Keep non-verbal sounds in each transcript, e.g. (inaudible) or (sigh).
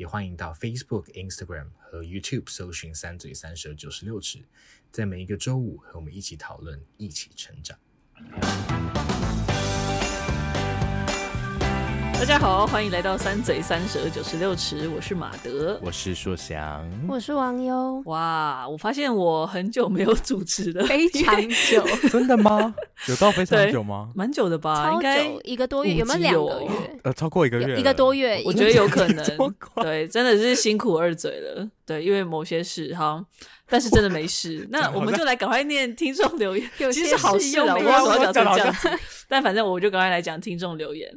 也欢迎到 Facebook、Instagram 和 YouTube 搜寻“三嘴三舌九十六尺”，在每一个周五和我们一起讨论，一起成长。大家好，欢迎来到三嘴三舌九十六尺。我是马德，我是硕翔，我是王优。哇，我发现我很久没有主持了，非常久。(laughs) 真的吗？(laughs) 有到非常久吗？蛮久的吧，应该，一个多月，有没有两个月？呃，超过一个月，一个多月，我觉得有可能。(laughs) 对，真的是辛苦二嘴了。对，因为某些事哈，但是真的没事。那我们就来赶快念听众留言，其实是好事啊，我不知道怎么讲成这样子。但反正我就赶快来讲听众留言。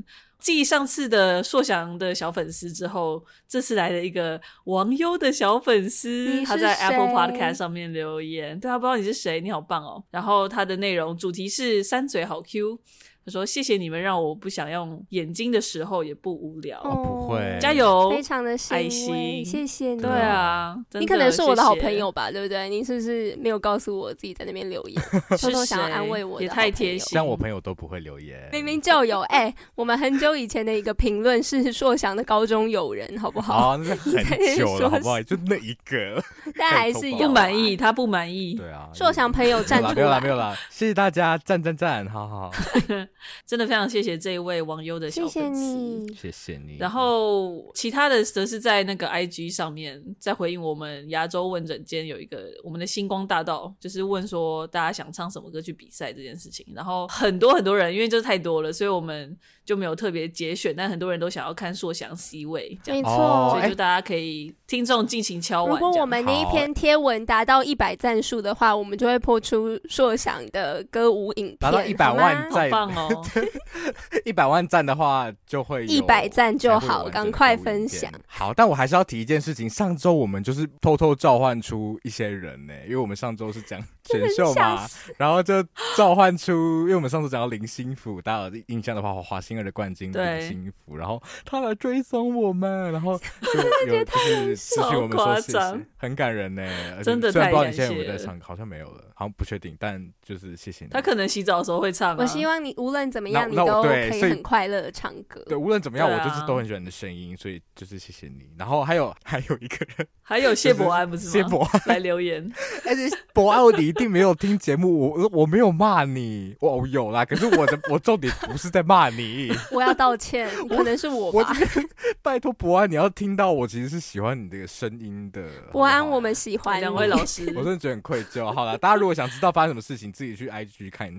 继上次的硕翔的小粉丝之后，这次来了一个王优的小粉丝，他在 Apple Podcast 上面留言，对，他不知道你是谁，你好棒哦。然后他的内容主题是三嘴好 Q。他说：“谢谢你们，让我不想用眼睛的时候也不无聊。”哦，不会，加油，非常的爱心，谢谢你。对啊，你可能是我的好朋友吧，对不对？你是不是没有告诉我自己在那边留言，(laughs) 偷偷想要安慰我？也太贴心，像我朋友都不会留言，明明就有。哎，我们很久以前的一个评论是硕翔的高中友人，好不好？啊，那很久了，好不好？就那一个，(laughs) 但还是有不满意，他不满意。对啊，硕翔朋友站出来，没有啦，没有啦，谢谢大家，赞赞赞，好好，(laughs) (laughs) 真的非常。谢谢这一位网友的小粉丝，谢谢你。谢谢你。然后其他的则是在那个 IG 上面在回应我们亚洲问诊间有一个我们的星光大道，就是问说大家想唱什么歌去比赛这件事情。然后很多很多人，因为就是太多了，所以我们就没有特别节选。但很多人都想要看硕翔 C 位，没错，所以就大家可以听众尽情敲碗。如果我们那一篇贴文达到一百赞数的话，我们就会播出硕翔的歌舞影片，达到一百万赞，好棒哦！(laughs) 一百万赞的话，就会一百赞就好，赶快分享。好，但我还是要提一件事情。上周我们就是偷偷召唤出一些人呢，因为我们上周是讲选秀嘛，然后就召唤出，因为我们上周讲到林心福，大家有印象的话，华星儿的冠军林心福，然后他来追踪我们，然后就 (laughs) 有就是失去我们说谢谢，很感人呢。真的太感谢了。虽然不知道你现在有没有在唱，好像没有了，好像不确定，但就是谢谢你。他可能洗澡的时候会唱。我希望你无论怎么样，你都。可以很快乐的唱歌。对，无论怎么样，啊、我就是都很喜欢你的声音，所以就是谢谢你。然后还有还有一个人，(laughs) 还有谢博安不是吗？谢博安来留言，(laughs) 而且博安，你一定没有听节目，我我没有骂你，我有啦。可是我的 (laughs) 我重点不是在骂你，我要道歉，可能是我吧。我拜托博安，你要听到我其实是喜欢你这个声音的。博安，我们喜欢两位老师，我真的觉得很愧疚。好了，大家如果想知道发生什么事情，自己去 IG 看。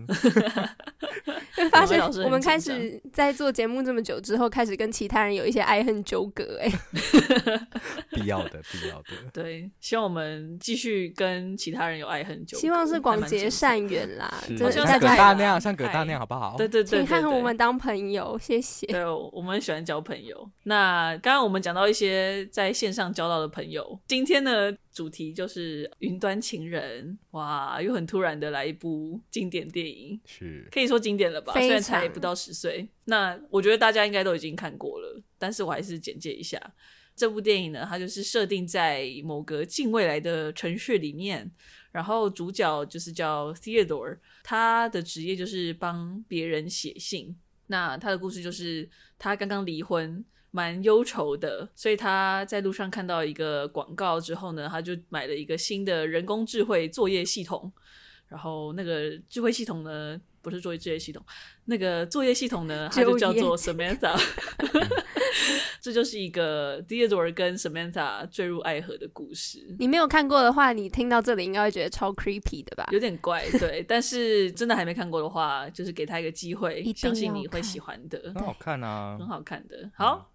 发现我们开始在做节目这么久之后，开始跟其他人有一些爱恨纠葛，哎，(laughs) 必要的，必要的。(laughs) 对，希望我们继续跟其他人有爱恨纠葛，希望是广结善缘啦。(laughs) 就像葛大那样，像葛大那样，好不好？对对对，请看我们当朋友，谢谢。对，我们很喜欢交朋友。那刚刚我们讲到一些在线上交到的朋友，今天呢？主题就是云端情人，哇，又很突然的来一部经典电影，是可以说经典了吧？虽然才不到十岁，那我觉得大家应该都已经看过了，但是我还是简介一下这部电影呢。它就是设定在某个近未来的城市里面，然后主角就是叫 Theodore，他的职业就是帮别人写信。那他的故事就是他刚刚离婚。蛮忧愁的，所以他在路上看到一个广告之后呢，他就买了一个新的人工智慧作业系统。然后那个智慧系统呢，不是作业智慧系统，那个作业系统呢，它就叫做 (laughs) Samantha。(laughs) 这就是一个 Theodore 跟 Samantha 坠入爱河的故事。你没有看过的话，你听到这里应该会觉得超 creepy 的吧？有点怪，对。但是真的还没看过的话，就是给他一个机会，相信你会喜欢的。很好看啊，很好看的。好。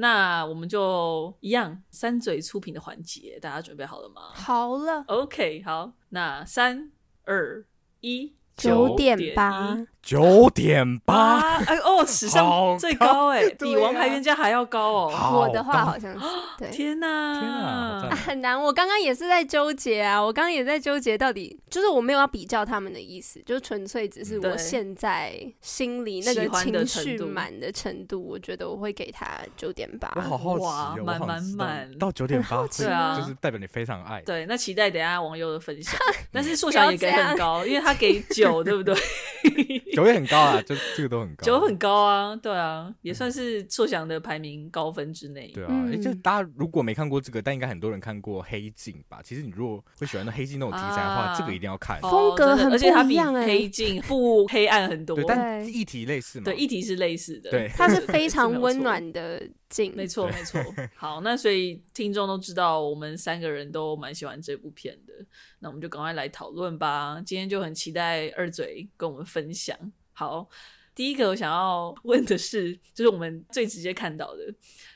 那我们就一样三嘴出品的环节，大家准备好了吗？好了，OK，好，那三二一，九点八九点八，哎哦，(laughs) 史上最高哎，比王牌冤家还要高哦。我的话好像是，对，天哪，天哪，很难。我刚刚也是在纠结啊，我刚刚也在纠结，到底就是我没有要比较他们的意思，就纯粹只是我现在心里那个情绪满的程度，我觉得我会给他九点八。我好好奇，满满满到九点八，对啊，就是代表你非常爱。对，那期待等下网友的分享。(laughs) 但是硕翔也给很高，因为他给九，对不对？(laughs) 酒也很高啊，就这个都很高。酒很高啊，对啊，也算是硕翔的排名高分之内。对啊，就大家如果没看过这个，但应该很多人看过《黑镜》吧？其实你如果会喜欢那黑镜那种题材的话，这个一定要看。风格很不一样，而且它比《黑镜》不黑暗很多。对，但议题类似嘛？对，议题是类似的。对，它是非常 (laughs) 温暖的镜。没错，没错。好，那所以听众都知道，我们三个人都蛮喜欢这部片的。那我们就赶快来讨论吧。今天就很期待二嘴跟我们分享。好，第一个我想要问的是，就是我们最直接看到的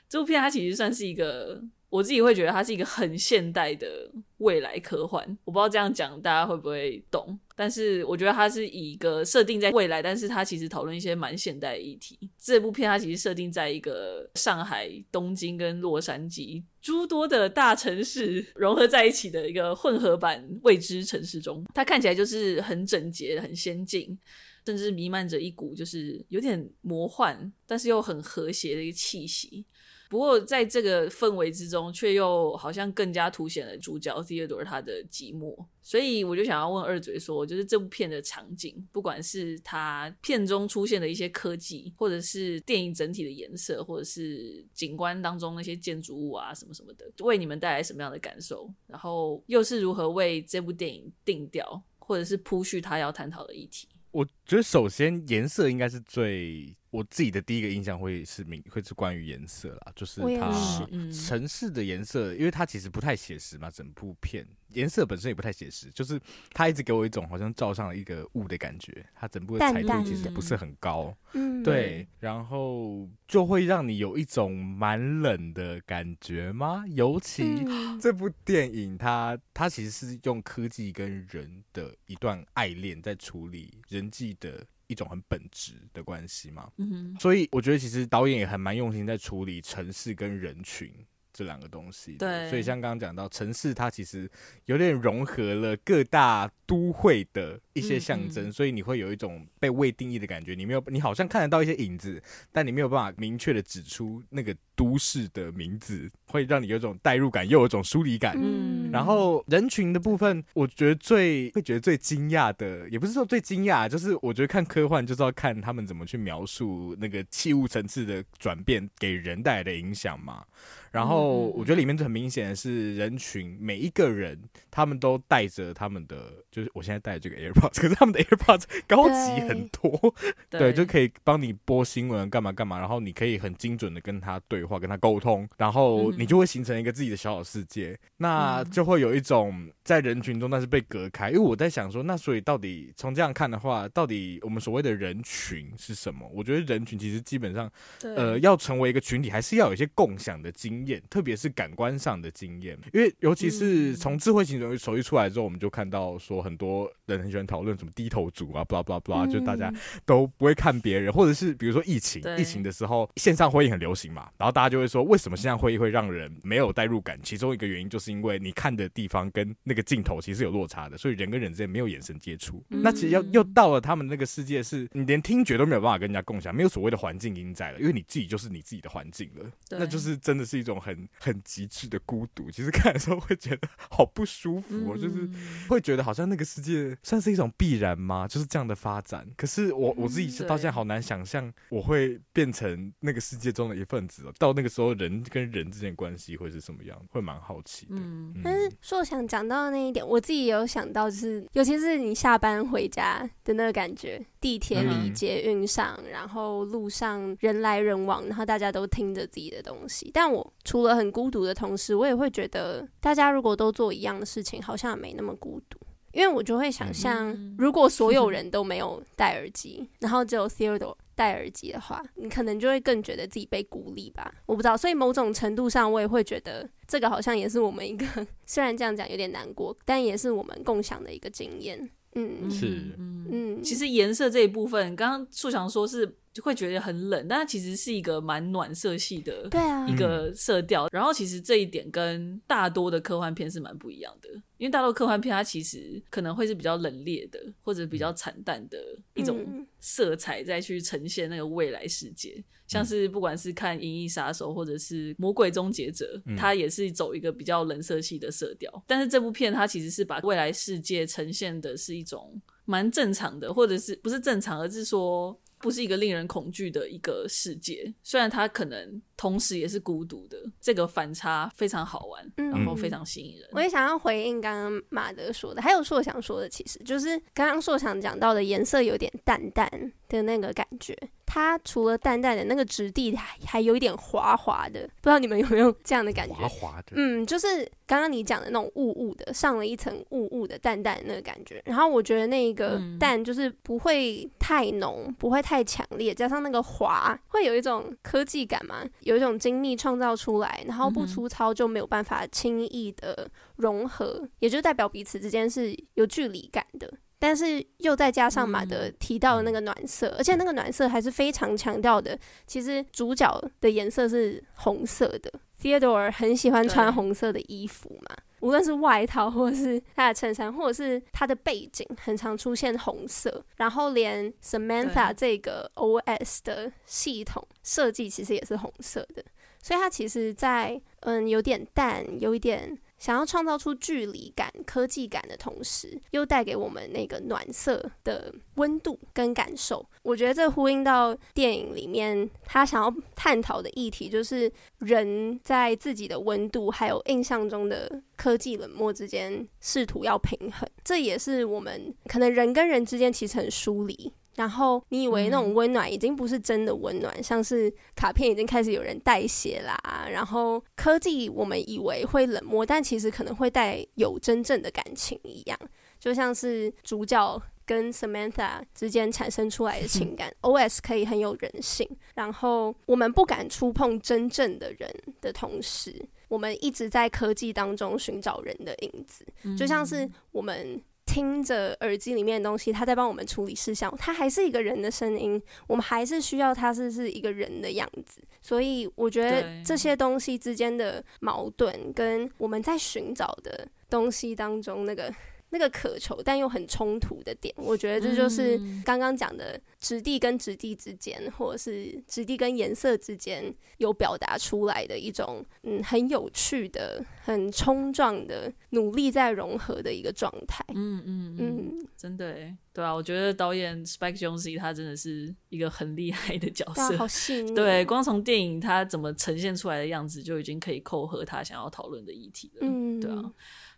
这部片，它其实算是一个，我自己会觉得它是一个很现代的未来科幻。我不知道这样讲大家会不会懂，但是我觉得它是以一个设定在未来，但是它其实讨论一些蛮现代的议题。这部片它其实设定在一个上海、东京跟洛杉矶诸多的大城市融合在一起的一个混合版未知城市中，它看起来就是很整洁、很先进。甚至弥漫着一股就是有点魔幻，但是又很和谐的一个气息。不过在这个氛围之中，却又好像更加凸显了主角 Theodore 他的寂寞。所以我就想要问二嘴说，就是这部片的场景，不管是他片中出现的一些科技，或者是电影整体的颜色，或者是景观当中那些建筑物啊什么什么的，为你们带来什么样的感受？然后又是如何为这部电影定调，或者是铺叙他要探讨的议题？我觉得首先颜色应该是最。我自己的第一个印象会是明会是关于颜色啦，就是它城市的颜色，因为它其实不太写实嘛，整部片颜色本身也不太写实，就是它一直给我一种好像罩上了一个雾的感觉，它整部的彩度其实不是很高，嗯，对，然后就会让你有一种蛮冷的感觉吗？尤其这部电影它它其实是用科技跟人的一段爱恋在处理人际的。一种很本质的关系嘛，所以我觉得其实导演也还蛮用心在处理城市跟人群这两个东西。对，所以像刚刚讲到城市，它其实有点融合了各大都会的一些象征，所以你会有一种被未定义的感觉。你没有，你好像看得到一些影子，但你没有办法明确的指出那个都市的名字，会让你有一种代入感，又有一种疏离感。嗯。然后人群的部分，我觉得最会觉得最惊讶的，也不是说最惊讶，就是我觉得看科幻就是要看他们怎么去描述那个器物层次的转变给人带来的影响嘛。然后我觉得里面就很明显的是人群每一个人，他们都带着他们的，就是我现在带这个 AirPods，可是他们的 AirPods 高级很多，(laughs) 对，对，就可以帮你播新闻干嘛干嘛，然后你可以很精准的跟他对话，跟他沟通，然后你就会形成一个自己的小小世界，那就会有一种在人群中但是被隔开。因为我在想说，那所以到底从这样看的话，到底我们所谓的人群是什么？我觉得人群其实基本上，呃，要成为一个群体，还是要有一些共享的经验。特别是感官上的经验，因为尤其是从智慧型手机出来之后，我们就看到说很多人很喜欢讨论什么低头族啊，blah blah blah，就大家都不会看别人，或者是比如说疫情，疫情的时候线上会议很流行嘛，然后大家就会说，为什么线上会议会让人没有代入感？其中一个原因就是因为你看的地方跟那个镜头其实有落差的，所以人跟人之间没有眼神接触。那其实要又到了他们那个世界，是你连听觉都没有办法跟人家共享，没有所谓的环境音在了，因为你自己就是你自己的环境了，那就是真的是一种。很很极致的孤独，其实看的时候会觉得好不舒服哦，嗯、就是会觉得好像那个世界算是一种必然吗？就是这样的发展。可是我我自己是到现在好难想象我会变成那个世界中的一份子哦。到那个时候，人跟人之间关系会是什么样？会蛮好奇的。嗯，但是说想讲到的那一点，我自己也有想到，就是尤其是你下班回家的那个感觉，地铁里、捷运上，然后路上人来人往，然后大家都听着自己的东西，但我。除了很孤独的同时，我也会觉得，大家如果都做一样的事情，好像也没那么孤独。因为我就会想象，如果所有人都没有戴耳机，(laughs) 然后只有 Theodore 戴耳机的话，你可能就会更觉得自己被孤立吧。我不知道，所以某种程度上，我也会觉得，这个好像也是我们一个，(laughs) 虽然这样讲有点难过，但也是我们共享的一个经验。嗯，是。嗯。嗯，其实颜色这一部分，刚刚树强说是会觉得很冷，但它其实是一个蛮暖色系的，对啊，一个色调。然后其实这一点跟大多的科幻片是蛮不一样的，因为大多科幻片它其实可能会是比较冷冽的，或者比较惨淡的一种色彩，再去呈现那个未来世界。像是不管是看《银翼杀手》或者是《魔鬼终结者》，它也是走一个比较冷色系的色调。但是这部片它其实是把未来世界呈现的是一种蛮正常的，或者是不是正常，而是说不是一个令人恐惧的一个世界。虽然它可能同时也是孤独的，这个反差非常好玩，然后非常吸引人。我也想要回应刚刚马德说的，还有硕想说的，其实就是刚刚硕想讲到的颜色有点淡淡的那个感觉。它除了淡淡的那个质地还还有一点滑滑的，不知道你们有没有这样的感觉？滑滑的，嗯，就是刚刚你讲的那种雾雾的，上了一层雾雾的淡淡的那个感觉。然后我觉得那个淡就是不会太浓，不会太强烈，加上那个滑，会有一种科技感嘛，有一种精密创造出来，然后不粗糙就没有办法轻易的融合，也就代表彼此之间是有距离感的。但是又再加上马德提到的那个暖色，嗯、而且那个暖色还是非常强调的。其实主角的颜色是红色的，Theodore 很喜欢穿红色的衣服嘛，无论是外套或者是他的衬衫，或者是他的背景，很常出现红色。然后连 Samantha 这个 OS 的系统设计其实也是红色的，所以它其实在嗯有点淡，有一点。想要创造出距离感、科技感的同时，又带给我们那个暖色的温度跟感受。我觉得这呼应到电影里面他想要探讨的议题，就是人在自己的温度还有印象中的科技冷漠之间试图要平衡。这也是我们可能人跟人之间其实很疏离。然后你以为那种温暖已经不是真的温暖，嗯、像是卡片已经开始有人代写啦。然后科技我们以为会冷漠，但其实可能会带有真正的感情一样，就像是主角跟 Samantha 之间产生出来的情感。(laughs) 嗯、OS 可以很有人性，然后我们不敢触碰真正的人的同时，我们一直在科技当中寻找人的影子，就像是我们。听着耳机里面的东西，他在帮我们处理事项，他还是一个人的声音，我们还是需要他是是一个人的样子。所以我觉得这些东西之间的矛盾，跟我们在寻找的东西当中那个。那个渴求但又很冲突的点，我觉得这就是刚刚讲的质地跟质地之间，或者是质地跟颜色之间有表达出来的一种，嗯，很有趣的、很冲撞的、努力在融合的一个状态。嗯嗯嗯，真的诶，对啊，我觉得导演 Spike Jonze 他真的是一个很厉害的角色，好细腻。对，光从电影他怎么呈现出来的样子，就已经可以扣合他想要讨论的议题了。嗯，对啊。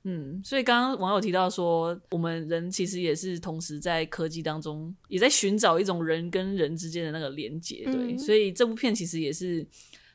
嗯，所以刚刚网友提到说，我们人其实也是同时在科技当中，也在寻找一种人跟人之间的那个连接。对，嗯、所以这部片其实也是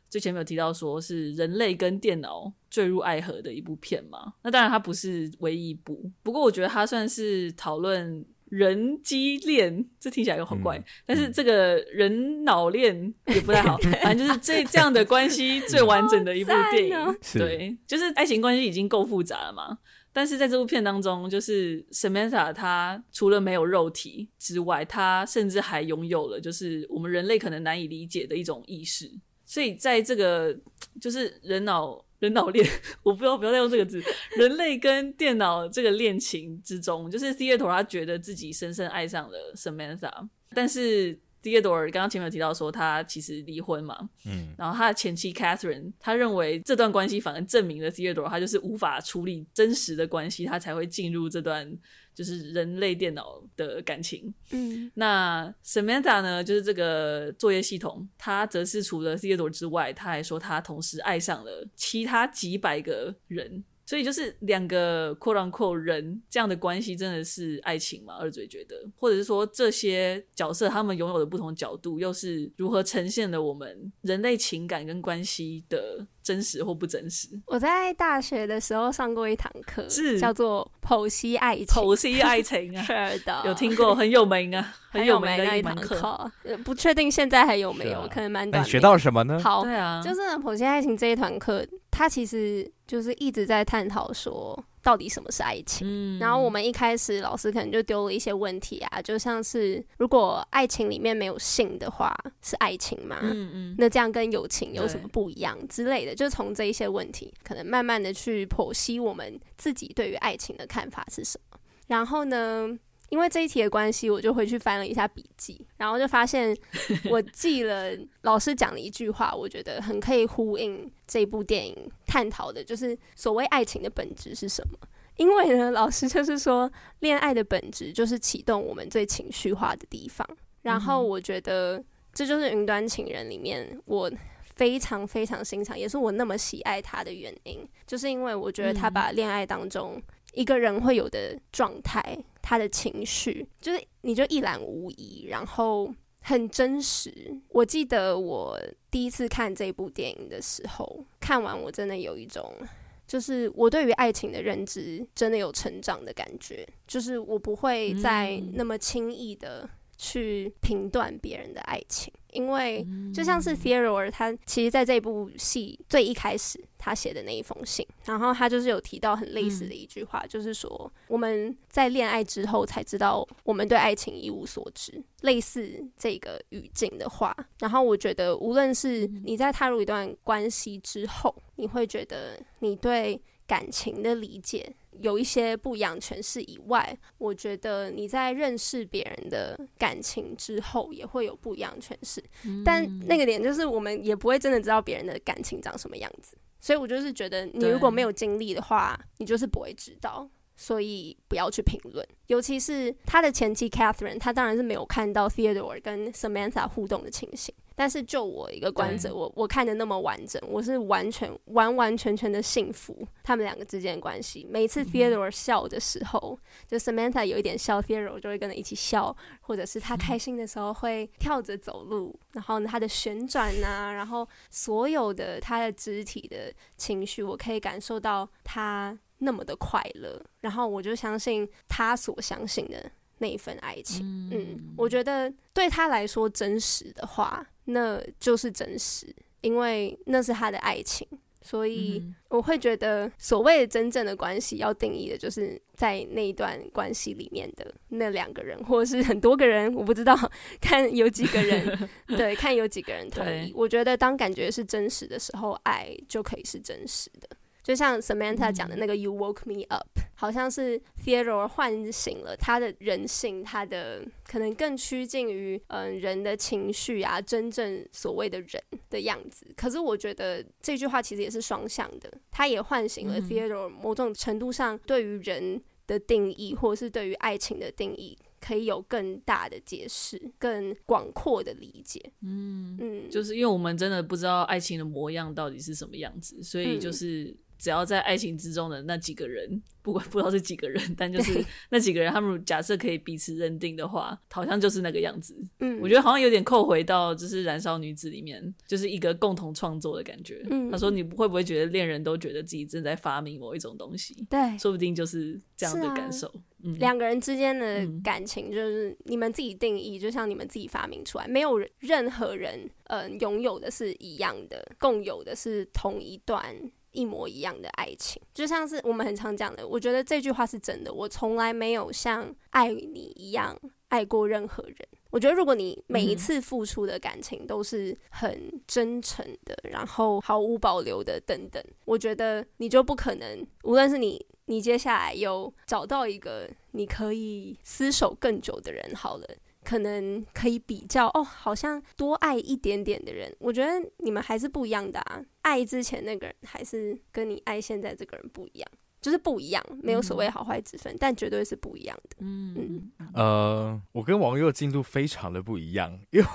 最前面有提到说是人类跟电脑坠入爱河的一部片嘛。那当然它不是唯一一部，不过我觉得它算是讨论人机恋，这听起来又好怪，嗯、但是这个人脑恋 (laughs) 也不太好，嗯、反正就是这这样的关系最完整的一部电影。哦、对，就是爱情关系已经够复杂了嘛，但是在这部片当中，就是 Samantha 她除了没有肉体之外，她甚至还拥有了就是我们人类可能难以理解的一种意识，所以在这个就是人脑。人脑恋，我不要不要再用这个字。人类跟电脑这个恋情之中，就是 Theodore 他觉得自己深深爱上了 Samantha，但是 Theodore 刚刚前面有提到说他其实离婚嘛，嗯，然后他的前妻 Catherine，他认为这段关系反而证明了 Theodore 他就是无法处理真实的关系，他才会进入这段。就是人类电脑的感情，嗯，那 Samantha 呢？就是这个作业系统，他则是除了 Theodore 之外，他还说他同时爱上了其他几百个人。所以就是两个 quote unquote 人这样的关系真的是爱情吗？二嘴觉得，或者是说这些角色他们拥有的不同角度，又是如何呈现了我们人类情感跟关系的真实或不真实？我在大学的时候上过一堂课，是叫做剖析爱情，剖析爱情啊，(laughs) 是的，有听过，很有名啊，(laughs) 很有名的一堂课。不确定现在还有没有，可能蛮短。你学到什么呢？好，对啊，就是剖析爱情这一堂课。它其实就是一直在探讨说，到底什么是爱情。嗯，然后我们一开始老师可能就丢了一些问题啊，就像是如果爱情里面没有性的话，是爱情吗？嗯嗯，那这样跟友情有什么不一样之类的？就从这一些问题，可能慢慢的去剖析我们自己对于爱情的看法是什么。然后呢，因为这一题的关系，我就回去翻了一下笔记，然后就发现 (laughs) 我记了老师讲的一句话，我觉得很可以呼应这部电影探讨的，就是所谓爱情的本质是什么。因为呢，老师就是说，恋爱的本质就是启动我们最情绪化的地方。然后我觉得这就是《云端情人》里面我非常非常欣赏，也是我那么喜爱他的原因，就是因为我觉得他把恋爱当中。一个人会有的状态，他的情绪就是你就一览无遗，然后很真实。我记得我第一次看这部电影的时候，看完我真的有一种，就是我对于爱情的认知真的有成长的感觉，就是我不会再那么轻易的。去评断别人的爱情，因为就像是 Theodore，他其实在这部戏最一开始他写的那一封信，然后他就是有提到很类似的一句话，就是说我们在恋爱之后才知道我们对爱情一无所知，类似这个语境的话。然后我觉得，无论是你在踏入一段关系之后，你会觉得你对感情的理解。有一些不一样诠释以外，我觉得你在认识别人的感情之后，也会有不一样诠释。但那个点就是，我们也不会真的知道别人的感情长什么样子，所以我就是觉得，你如果没有经历的话，你就是不会知道。所以不要去评论，尤其是他的前妻 Catherine，他当然是没有看到 Theodore 跟 Samantha 互动的情形。但是就我一个观者，我我看的那么完整，我是完全完完全全的幸福他们两个之间的关系。每次 Theodore 笑的时候，嗯、就 Samantha 有一点笑，Theodore 就会跟着一起笑，或者是他开心的时候会跳着走路，嗯、然后呢，他的旋转啊，然后所有的他的肢体的情绪，我可以感受到他。那么的快乐，然后我就相信他所相信的那一份爱情。嗯，嗯，我觉得对他来说真实的话，那就是真实，因为那是他的爱情。所以我会觉得，所谓的真正的关系，要定义的就是在那一段关系里面的那两个人，或者是很多个人，我不知道，看有几个人，(laughs) 对，看有几个人同意。我觉得当感觉是真实的时候，爱就可以是真实的。就像 Samantha 讲的那个 “You woke me up”，好像是 Theodore 唤醒了他的人性，他的可能更趋近于嗯人的情绪啊，真正所谓的人的样子。可是我觉得这句话其实也是双向的，他也唤醒了 Theodore 某种程度上对于人的定义，或者是对于爱情的定义，可以有更大的解释、更广阔的理解。嗯嗯，就是因为我们真的不知道爱情的模样到底是什么样子，所以就是。只要在爱情之中的那几个人，(laughs) 不管不知道是几个人，但就是那几个人，他们假设可以彼此认定的话，好像就是那个样子。嗯，我觉得好像有点扣回到就是《燃烧女子》里面，就是一个共同创作的感觉。嗯，他说你会不会觉得恋人都觉得自己正在发明某一种东西？对，说不定就是这样的感受。嗯，两个人之间的感情就是你们自己定义，就像你们自己发明出来，没有任何人嗯拥有的是一样的，共有的是同一段。一模一样的爱情，就像是我们很常讲的，我觉得这句话是真的。我从来没有像爱你一样爱过任何人。我觉得，如果你每一次付出的感情都是很真诚的，然后毫无保留的等等，我觉得你就不可能，无论是你，你接下来有找到一个你可以厮守更久的人，好了。可能可以比较哦，好像多爱一点点的人，我觉得你们还是不一样的啊。爱之前那个人，还是跟你爱现在这个人不一样，就是不一样，没有所谓好坏之分，嗯、但绝对是不一样的。嗯嗯。呃，我跟王佑进度非常的不一样，因为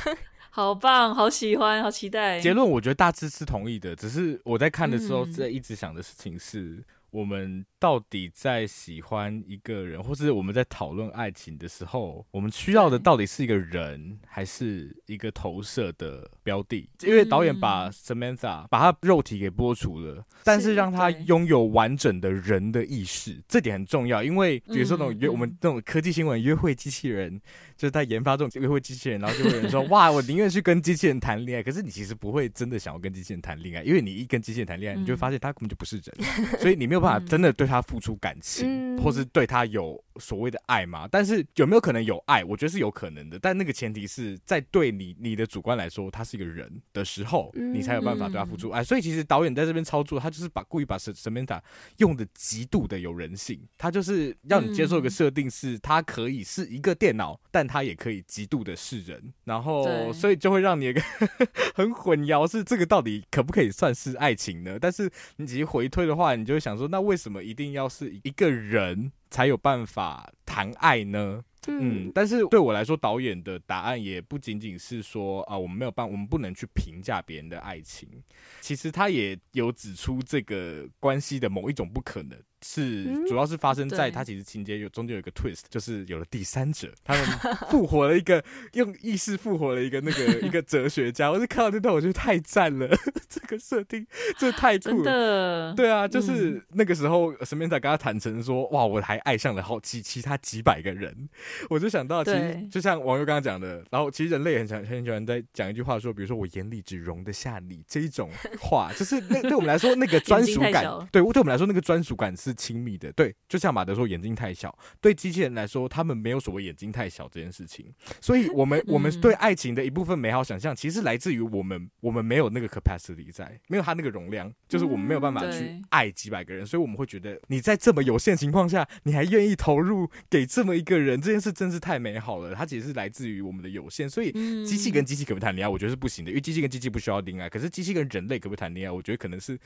(laughs) 好棒，好喜欢，好期待。结论我觉得大致是同意的，只是我在看的时候在一直想的事情是。嗯我们到底在喜欢一个人，或是我们在讨论爱情的时候，我们需要的到底是一个人，还是一个投射的标的？因为导演把 Samantha 把他肉体给剥除了，但是让他拥有完整的人的意识，这点很重要。因为比如说那种约我们这种科技新闻，约会机器人就是在研发这种约会机器人，然后就会有人说：“ (laughs) 哇，我宁愿去跟机器人谈恋爱。”可是你其实不会真的想要跟机器人谈恋爱，因为你一跟机器人谈恋爱，你就会发现他根本就不是人，所以你没有。有办法真的对他付出感情，嗯、或是对他有所谓的爱吗？但是有没有可能有爱？我觉得是有可能的，但那个前提是在对你你的主观来说，他是一个人的时候，你才有办法对他付出爱。所以其实导演在这边操作，他就是把故意把 Samantha 用的极度的有人性，他就是让你接受一个设定，是他可以是一个电脑，但他也可以极度的是人，然后所以就会让你一个 (laughs) 很混淆，是这个到底可不可以算是爱情呢？但是你仔细回推的话，你就会想说，那为什么一定要是一个人才有办法谈爱呢？嗯，但是对我来说，导演的答案也不仅仅是说啊，我们没有办法，我们不能去评价别人的爱情。其实他也有指出这个关系的某一种不可能。是，主要是发生在他其实情节有中间有一个 twist，就是有了第三者，他们复活了一个用意识复活了一个那个一个 (laughs) 哲学家。我就看到这段，我觉得太赞了，(laughs) 这个设定这太酷了。对啊，就是那个时候，Samantha 跟他坦诚说：“哇，我还爱上了好几其他几百个人。”我就想到，其实就像网友刚刚讲的，然后其实人类很想很喜欢在讲一句话说，比如说“我眼里只容得下你”这一种话，就是那对我们来说那个专属感，对，对我们来说那个专属感是。亲密的，对，就像马德说眼睛太小，对机器人来说，他们没有所谓眼睛太小这件事情。所以，(laughs) 我们我们对爱情的一部分美好想象，其实来自于我们我们没有那个 capacity 在，没有他那个容量，就是我们没有办法去爱几百个人，所以我们会觉得你在这么有限情况下，你还愿意投入给这么一个人，这件事真是太美好了。它其实是来自于我们的有限，所以机器跟机器可不可以谈恋爱，我觉得是不行的，因为机器跟机器不需要恋爱。可是机器跟人类可不可以谈恋爱，我觉得可能是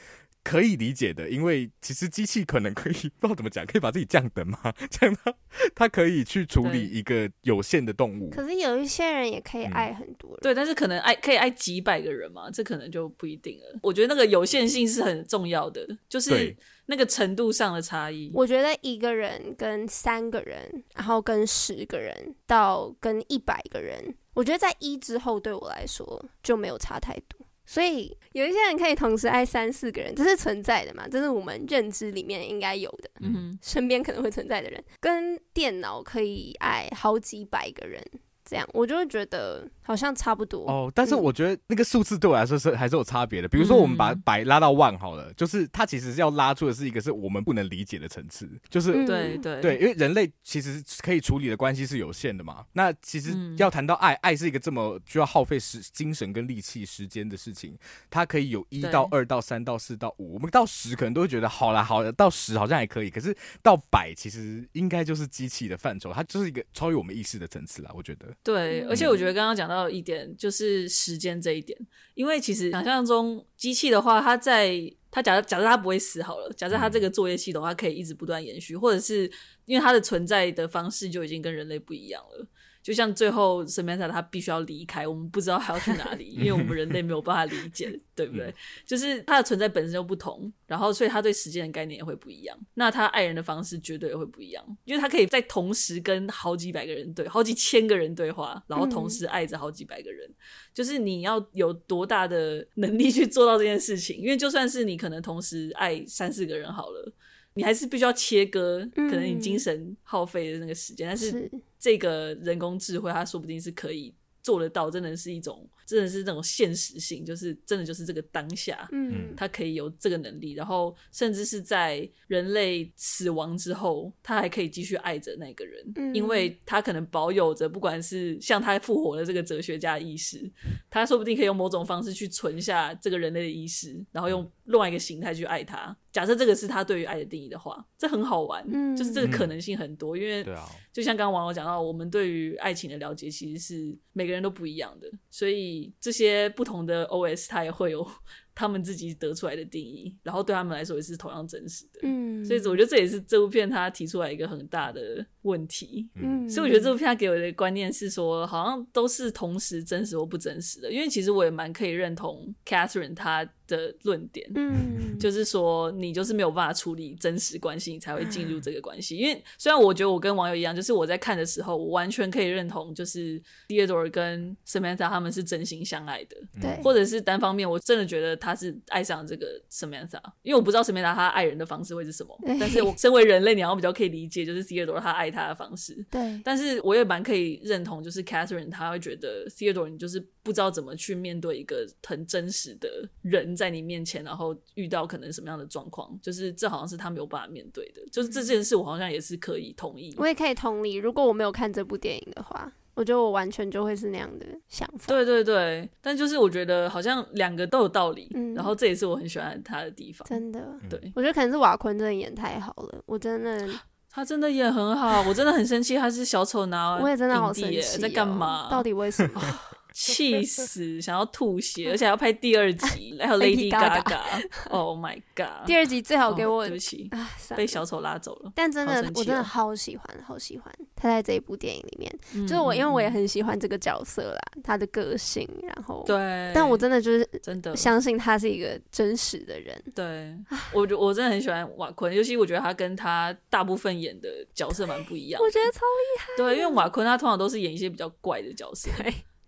可以理解的，因为其实机器可能可以。不知道怎么讲，可以把自己降等吗？(laughs) 这样他他可以去处理一个有限的动物。可是有一些人也可以爱很多人，嗯、对，但是可能爱可以爱几百个人嘛，这可能就不一定了。我觉得那个有限性是很重要的，就是那个程度上的差异。我觉得一个人跟三个人，然后跟十个人到跟一百个人，我觉得在一之后对我来说就没有差太多。所以有一些人可以同时爱三四个人，这是存在的嘛？这是我们认知里面应该有的。嗯，身边可能会存在的人，跟电脑可以爱好几百个人。这样我就会觉得好像差不多哦，但是我觉得那个数字对我来说是还是有差别的。比如说我们把百拉到万好了，就是它其实要拉出的是一个是我们不能理解的层次，就是对对对，因为人类其实可以处理的关系是有限的嘛。那其实要谈到爱，爱是一个这么需要耗费时精神跟力气时间的事情，它可以有一到二到三到四到五，我们到十可能都会觉得好啦好了，到十好像还可以，可是到百其实应该就是机器的范畴，它就是一个超越我们意识的层次啦，我觉得。对，而且我觉得刚刚讲到一点就是时间这一点，因为其实想象中机器的话，它在它假设假设它不会死好了，假设它这个作业系统它可以一直不断延续，或者是因为它的存在的方式就已经跟人类不一样了。就像最后 Samantha 他必须要离开，我们不知道还要去哪里，因为我们人类没有办法理解，(laughs) 对不对？就是他的存在本身就不同，然后所以他对时间的概念也会不一样。那他爱人的方式绝对也会不一样，因为他可以在同时跟好几百个人对，好几千个人对话，然后同时爱着好几百个人。就是你要有多大的能力去做到这件事情？因为就算是你可能同时爱三四个人好了。你还是必须要切割，可能你精神耗费的那个时间，嗯，但是这个人工智慧，它说不定是可以做得到，真的是一种。真的是这种现实性，就是真的就是这个当下，嗯，他可以有这个能力，然后甚至是在人类死亡之后，他还可以继续爱着那个人，嗯，因为他可能保有着不管是像他复活的这个哲学家的意识，他说不定可以用某种方式去存下这个人类的意识，然后用另外一个形态去爱他。假设这个是他对于爱的定义的话，这很好玩，嗯，就是这个可能性很多，因为就像刚刚网友讲到，我们对于爱情的了解其实是每个人都不一样的，所以。这些不同的 OS，他也会有他们自己得出来的定义，然后对他们来说也是同样真实的。嗯，所以我觉得这也是这部片他提出来一个很大的问题。嗯，所以我觉得这部片它给我的观念是说，好像都是同时真实或不真实的。因为其实我也蛮可以认同 Catherine 她的论点。嗯，就是说你就是没有办法处理真实关系，你才会进入这个关系。因为虽然我觉得我跟网友一样，就是我在看的时候，我完全可以认同，就是 Theodore 跟 Samantha 他们是真心相爱的。对，或者是单方面，我真的觉得。他是爱上这个 Samantha，因为我不知道 Samantha 他爱人的方式会是什么，但是我身为人类，你好像比较可以理解，就是 Theodore 他爱他的方式。对，但是我也蛮可以认同，就是 Catherine 他会觉得 Theodore 你就是不知道怎么去面对一个很真实的人在你面前，然后遇到可能什么样的状况，就是这好像是他没有办法面对的。就是这件事，我好像也是可以同意。我也可以同理，如果我没有看这部电影的话。我觉得我完全就会是那样的想法。对对对，但就是我觉得好像两个都有道理，嗯，然后这也是我很喜欢他的地方。真的，对，我觉得可能是瓦昆真的演太好了，我真的，(laughs) 他真的也很好，我真的很生气，他是小丑拿，我也真的好生气，在干嘛？到底为什么？(laughs) 气死，想要吐血，而且要拍第二集，还有 Lady Gaga，Oh my god！(laughs) 第二集最好给我，对不起，被小丑拉走了。但真的，我真的好喜欢，好喜欢他在这一部电影里面，就是我，因为我也很喜欢这个角色啦，他的个性，然后对，但我真的就是真的相信他是一个真实的人。对，我觉我真的很喜欢瓦昆，尤其我觉得他跟他大部分演的角色蛮不一样，我觉得超厉害。对，因为瓦昆他通常都是演一些比较怪的角色。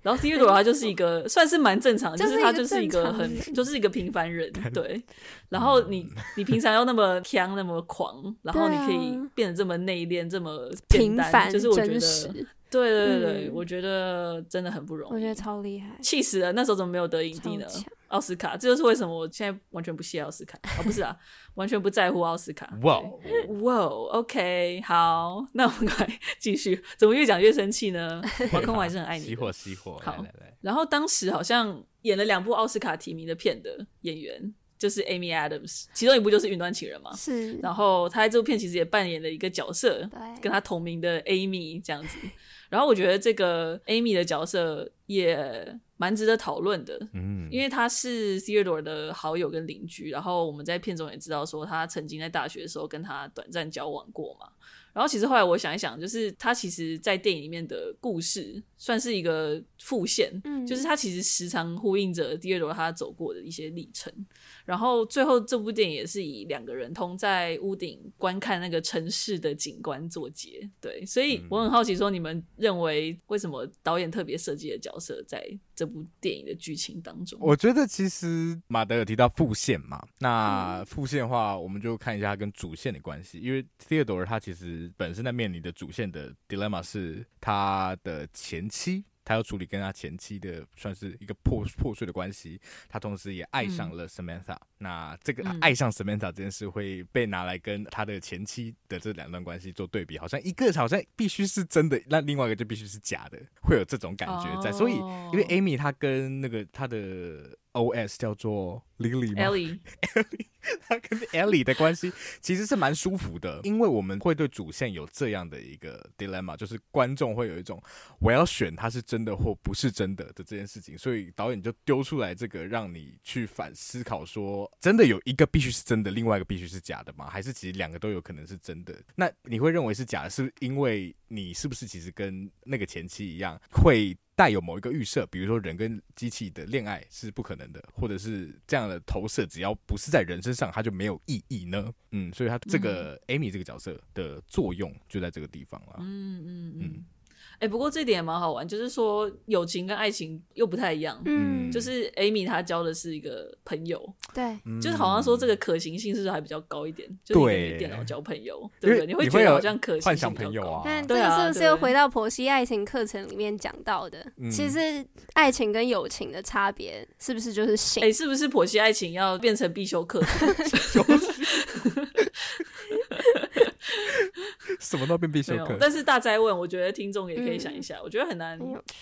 然后 Theodore 他就是一个算是蛮正常，就是他就是一个很就是一个平凡人，对。然后你你平常要那么强那么狂，然后你可以变得这么内敛这么简单，就是我觉得对对对对，我觉得真的很不容易，我觉得超厉害，气死了！那时候怎么没有得影帝呢？奥斯卡，这就是为什么我现在完全不屑奥斯卡啊，不是啊，完全不在乎奥斯卡。哇哇，OK，好，那我们来继续，怎么越讲越生气呢？瓦昆我还是很爱你。(laughs) 熄火，熄火。好，然后当时好像演了两部奥斯卡提名的片的演员，就是 Amy Adams，其中一部就是《云端情人》嘛。是。然后他在这部片其实也扮演了一个角色，跟他同名的 Amy 这样子。然后我觉得这个 Amy 的角色也蛮值得讨论的，嗯，因为他是 Theodore 的好友跟邻居，然后我们在片中也知道说他曾经在大学的时候跟他短暂交往过嘛。然后其实后来我想一想，就是他其实，在电影里面的故事算是一个副线，嗯，就是他其实时常呼应着 Theodore 他走过的一些历程。然后最后这部电影也是以两个人同在屋顶观看那个城市的景观作结，对，所以我很好奇，说你们认为为什么导演特别设计的角色在这部电影的剧情当中？我觉得其实马德有提到副线嘛，那副线的话，我们就看一下他跟主线的关系，因为 Theodore 他其实。本身在面临的主线的 dilemma 是他的前妻，他要处理跟他前妻的算是一个破破碎的关系，他同时也爱上了 Samantha，嗯。那这个爱上 Samantha 这件事会被拿来跟他的前妻的这两段关系做对比，好像一个好像必须是真的，那另外一个就必须是假的，会有这种感觉在。所以因为 Amy 她跟那个她的。O.S. 叫做 Lily 吗？Ellie，他 (laughs) 跟 Ellie 的关系其实是蛮舒服的，因为我们会对主线有这样的一个 dilemma，就是观众会有一种我要选他是真的或不是真的的这件事情，所以导演就丢出来这个让你去反思考说，真的有一个必须是真的，另外一个必须是假的吗？还是其实两个都有可能是真的？那你会认为是假的，是因为你是不是其实跟那个前妻一样会？带有某一个预设，比如说人跟机器的恋爱是不可能的，或者是这样的投射，只要不是在人身上，它就没有意义呢？嗯，所以他这个 Amy 这个角色的作用就在这个地方了。嗯嗯嗯。哎、欸，不过这点也蛮好玩，就是说友情跟爱情又不太一样。嗯，就是 Amy 她交的是一个朋友，对，就是好像说这个可行性是不是还比较高一点？对，电脑交朋友，对不对？你会觉得好像可行性幻想朋友啊？但这个是不是又回到婆媳爱情课程里面讲到的？其实爱情跟友情的差别是不是就是性？哎、欸，是不是婆媳爱情要变成必修课程？(laughs) (laughs) 什么都变必修课，但是大灾问，我觉得听众也可以想一下，嗯、我觉得很难，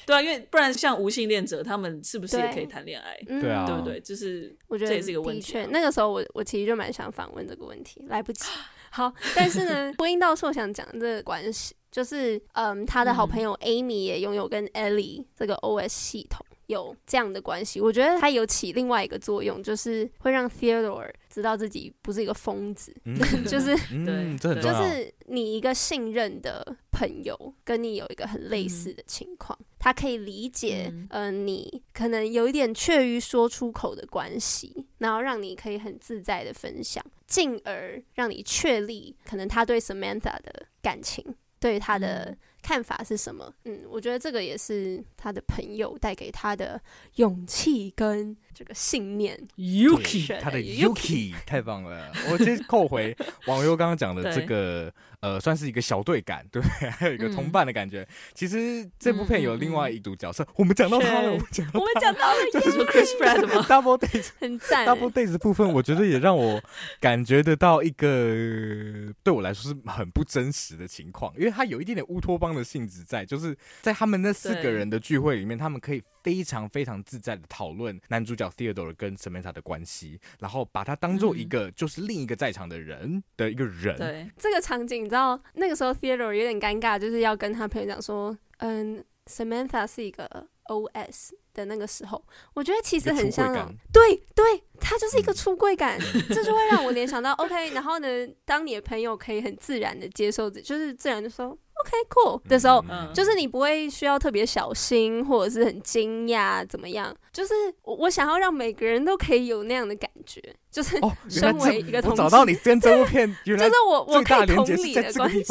对啊，因为不然像无性恋者，他们是不是也可以谈恋爱？对啊，对不对？就是我觉得这也是一个问题、啊。那个时候我我其实就蛮想反问这个问题，来不及。(gasps) 好，但是呢，(laughs) 呼应到我想讲的这个关系，就是嗯，他的好朋友 Amy 也拥有跟 Ellie 这个 OS 系统。有这样的关系，我觉得它有起另外一个作用，就是会让 Theodore 知道自己不是一个疯子，嗯、(laughs) 就是 (laughs) 对，就是你一个信任的朋友跟你有一个很类似的情况，嗯、他可以理解，嗯、呃，你可能有一点怯于说出口的关系，然后让你可以很自在的分享，进而让你确立可能他对 Samantha 的感情，对他的。看法是什么？嗯，我觉得这个也是他的朋友带给他的勇气跟这个信念。Yuki，他的 Yuki 太棒了！(laughs) 我其实扣回网友刚刚讲的这个，呃，算是一个小队感，对，还有一个同伴的感觉。其实这部片有另外一组角色，我们讲到他了，我们讲到，我们讲到了，就是 Chris Pratt 吗？Double Days (laughs) 很赞，Double Days 的部分，我觉得也让我感觉得到一个对我来说是很不真实的情况，因为他有一点点乌托邦的性质在，就是在他们那四个人的聚会里面，他们可以非常非常自在的讨论男主角 Theodore 跟 Samantha 的关系，然后把他当做一个就是另一个在场的人的一个人。对，这个场景你知道，那个时候 Theodore 有点尴尬，就是要跟他朋友讲说，嗯，Samantha 是一个 OS 的那个时候，我觉得其实很像，对对，他就是一个出柜感，嗯、这就会让我联想到 OK，(laughs) 然后呢，当你的朋友可以很自然的接受，就是自然的说 OK cool 的时候，嗯、就是你不会需要特别小心或者是很惊讶怎么样，就是我我想要让每个人都可以有那样的感觉，就是 (laughs) 身为一个同、(laughs) 哦、我找到你跟这部片，就是我我可以同理的关系。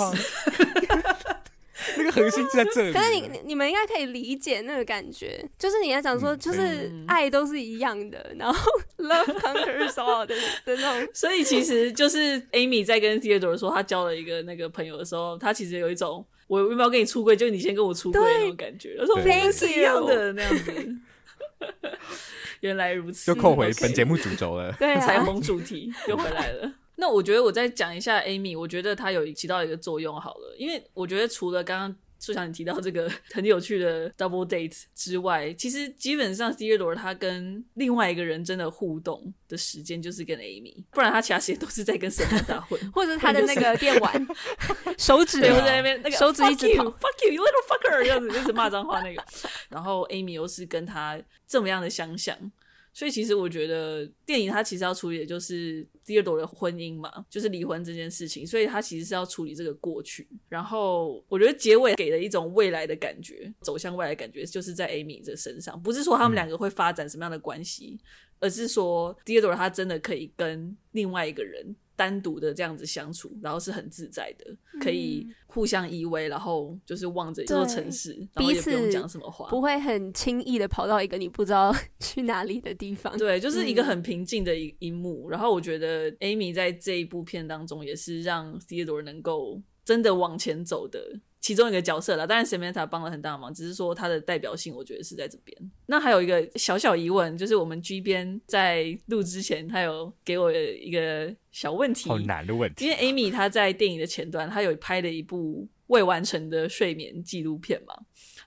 (laughs) 那个核心就在这里。可是你你们应该可以理解那个感觉，就是你要讲说，就是爱都是一样的，嗯、然后 (laughs) love conquers all 的的那种。所以其实就是 Amy 在跟 Theodore 说他交了一个那个朋友的时候，他其实有一种我要不要跟你出柜，就是你先跟我出柜那种感觉。(laughs) 他说我们是一样的那样子。原来如此，就扣回本节目主轴了。对、啊，彩虹主题又回来了。那我觉得我再讲一下 Amy，我觉得她有起到一个作用好了，因为我觉得除了刚刚书樵你提到这个 (laughs) 很有趣的 double date 之外，其实基本上 Theodore 他跟另外一个人真的互动的时间就是跟 Amy，不然他其他时间都是在跟 Samantha (laughs) 混，或者他的那个电玩 (laughs) 手指留在那边，那个手指一直跑。fuck you, you little fucker 这样子就是骂脏话那个，然后 Amy 又是跟他这么样的相像。所以其实我觉得电影它其实要处理的就是 Theodore 的婚姻嘛，就是离婚这件事情，所以它其实是要处理这个过去。然后我觉得结尾给了一种未来的感觉，走向未来的感觉，就是在 Amy 这身上，不是说他们两个会发展什么样的关系，嗯、而是说 Theodore 他真的可以跟另外一个人。单独的这样子相处，然后是很自在的，可以互相依偎，然后就是望着一座城市，对然后也不用讲什么话，不会很轻易的跑到一个你不知道 (laughs) 去哪里的地方。对，就是一个很平静的一一幕。嗯、然后我觉得 Amy 在这一部片当中也是让 Theodore 能够真的往前走的。其中一个角色了，当然 Samantha 帮了很大忙，只是说他的代表性，我觉得是在这边。那还有一个小小疑问，就是我们 G 边在录之前，他有给我一个小问题，好难的问题。因为 Amy 她在电影的前段，她有拍了一部未完成的睡眠纪录片嘛，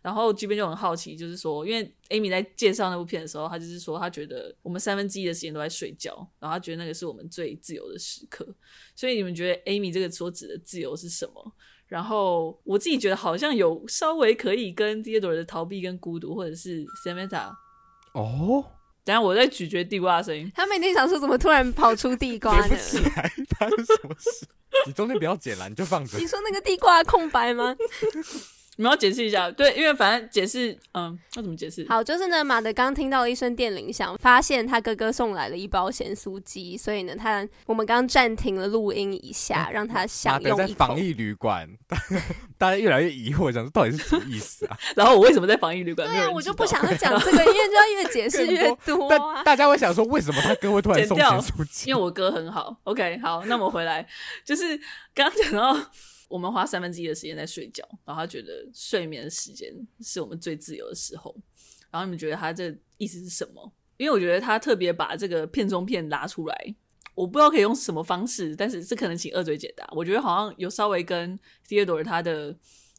然后 G 边就很好奇，就是说，因为 Amy 在介绍那部片的时候，他就是说，他觉得我们三分之一的时间都在睡觉，然后他觉得那个是我们最自由的时刻。所以你们觉得 Amy 这个所指的自由是什么？然后我自己觉得好像有稍微可以跟 Theodore 的逃避跟孤独，或者是 Samantha 哦，等下我在咀嚼地瓜的声音。他们一定想说怎么突然跑出地瓜呢？接不起来，发生什么事？(laughs) 你中间不要剪了，你就放着。你说那个地瓜空白吗？你们要解释一下，对，因为反正解释，嗯，要怎么解释？好，就是呢，马德刚听到了一声电铃响，发现他哥哥送来了一包咸酥鸡，所以呢，他我们刚暂停了录音一下，让他享用一口。在防疫旅馆，(laughs) 大家越来越疑惑，想说到底是什么意思啊？(laughs) 然后我为什么在防疫旅馆？对啊，我就不想要讲这个，(laughs) 因为就要越解释越多，啊。但大家会想说，为什么他哥会突然送咸酥鸡？因为我哥很好。OK，好，那我回来，就是刚刚讲到。我们花三分之一的时间在睡觉，然后他觉得睡眠时间是我们最自由的时候。然后你们觉得他这意思是什么？因为我觉得他特别把这个片中片拉出来，我不知道可以用什么方式，但是这可能请二嘴解答。我觉得好像有稍微跟 Theodore 他的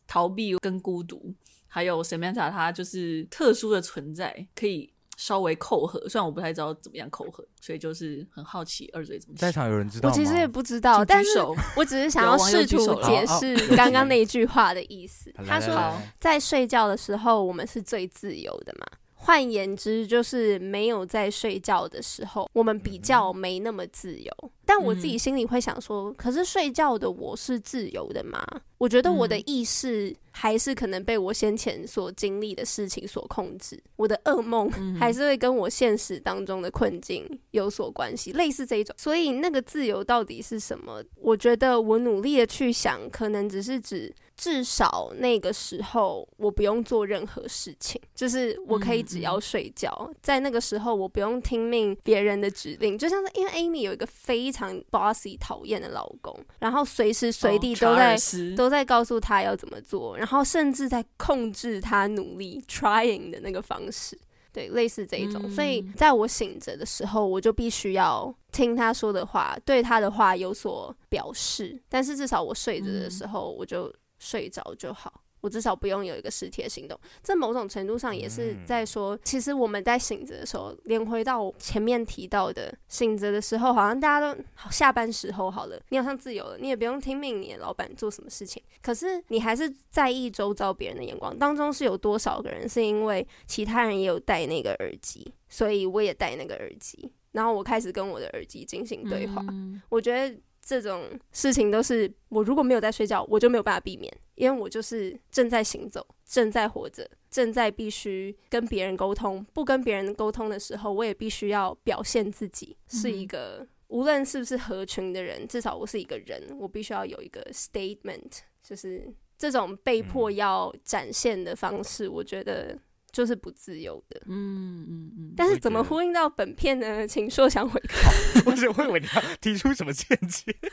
逃避跟孤独，还有 Samantha 他就是特殊的存在，可以。稍微扣合，虽然我不太知道怎么样扣合，所以就是很好奇二嘴怎么。在场有人知道吗？我其实也不知道，但是我只是想要 (laughs) 试图解释刚刚那一句话的意思。他说，在睡觉的时候，我们是最自由的嘛。换言之，就是没有在睡觉的时候，我们比较没那么自由。嗯、但我自己心里会想说，可是睡觉的我是自由的吗？我觉得我的意识还是可能被我先前所经历的事情所控制，我的噩梦还是会跟我现实当中的困境有所关系，类似这一种。所以那个自由到底是什么？我觉得我努力的去想，可能只是指。至少那个时候，我不用做任何事情，就是我可以只要睡觉。嗯嗯，在那个时候，我不用听命别人的指令，就像是因为 Amy 有一个非常 bossy 讨厌的老公，然后随时随地都在、哦、都在告诉他要怎么做，然后甚至在控制他努力 trying 的那个方式，对，类似这一种。嗯、所以在我醒着的时候，我就必须要听他说的话，对他的话有所表示。但是至少我睡着的时候，我就。睡着就好，我至少不用有一个实体的行动。这某种程度上也是在说，其实我们在醒着的时候，连回到我前面提到的，醒着的时候，好像大家都下班时候好了，你好像自由了，你也不用听命你的老板做什么事情。可是你还是在意周遭别人的眼光，当中是有多少个人是因为其他人也有戴那个耳机，所以我也戴那个耳机，然后我开始跟我的耳机进行对话。我觉得。这种事情都是我如果没有在睡觉，我就没有办法避免，因为我就是正在行走，正在活着，正在必须跟别人沟通。不跟别人沟通的时候，我也必须要表现自己是一个，嗯、无论是不是合群的人，至少我是一个人，我必须要有一个 statement，就是这种被迫要展现的方式，我觉得。就是不自由的，嗯嗯嗯。但是怎么呼应到本片呢？请硕想回考。(laughs) 我是会以为你要提出什么见解。(laughs)